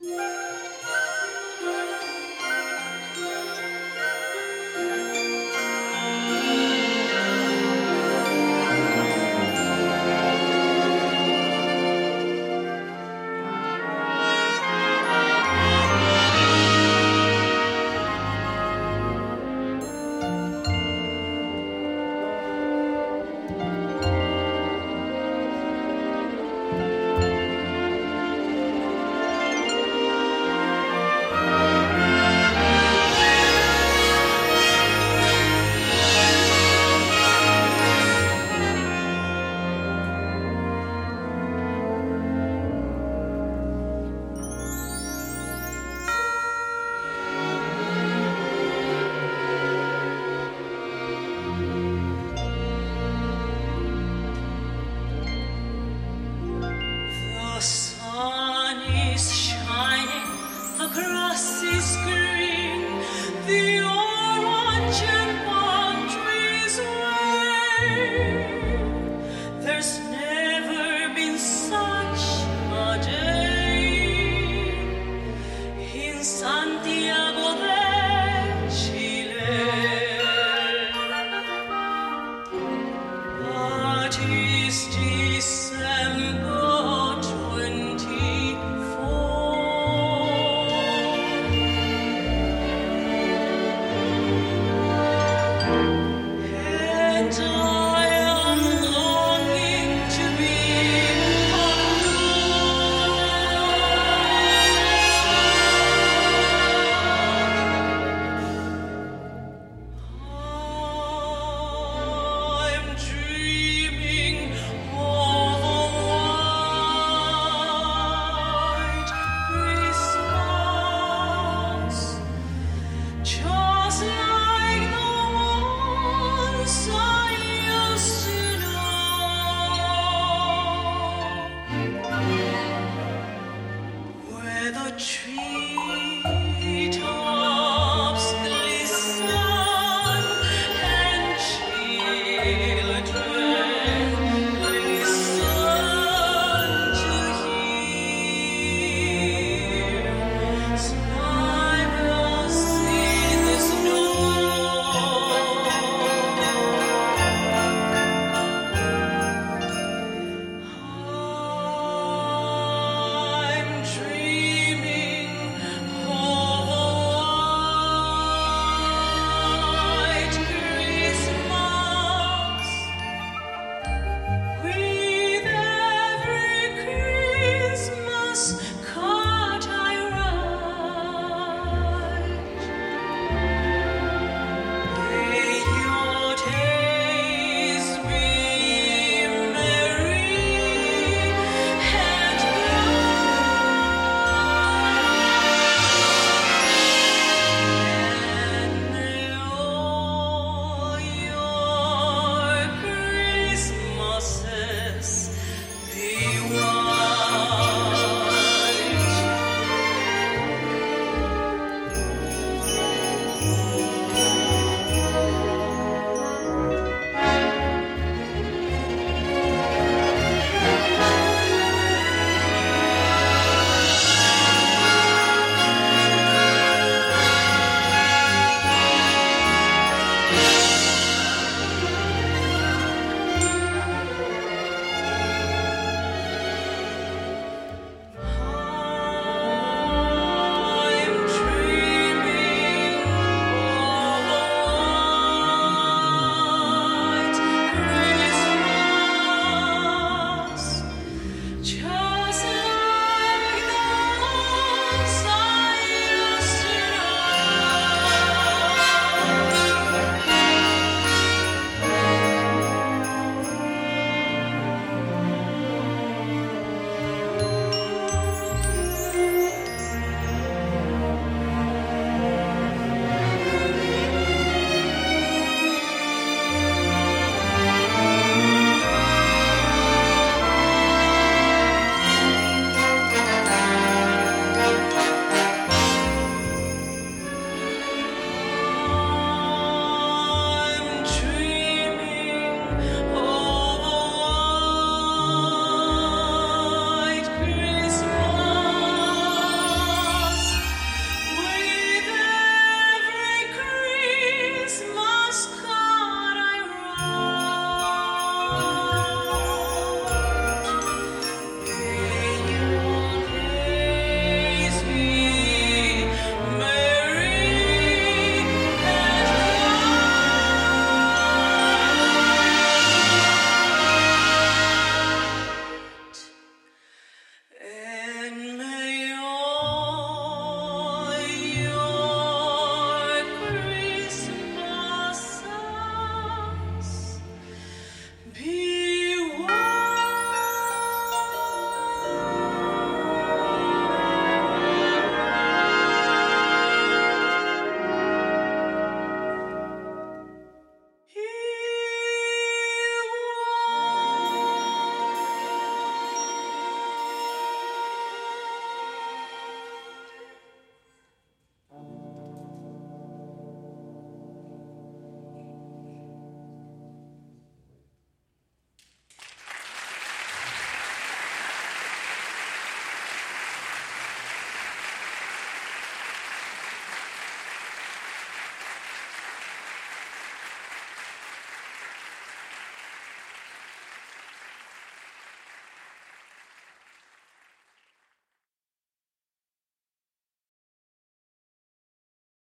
Yeah. With every Christmas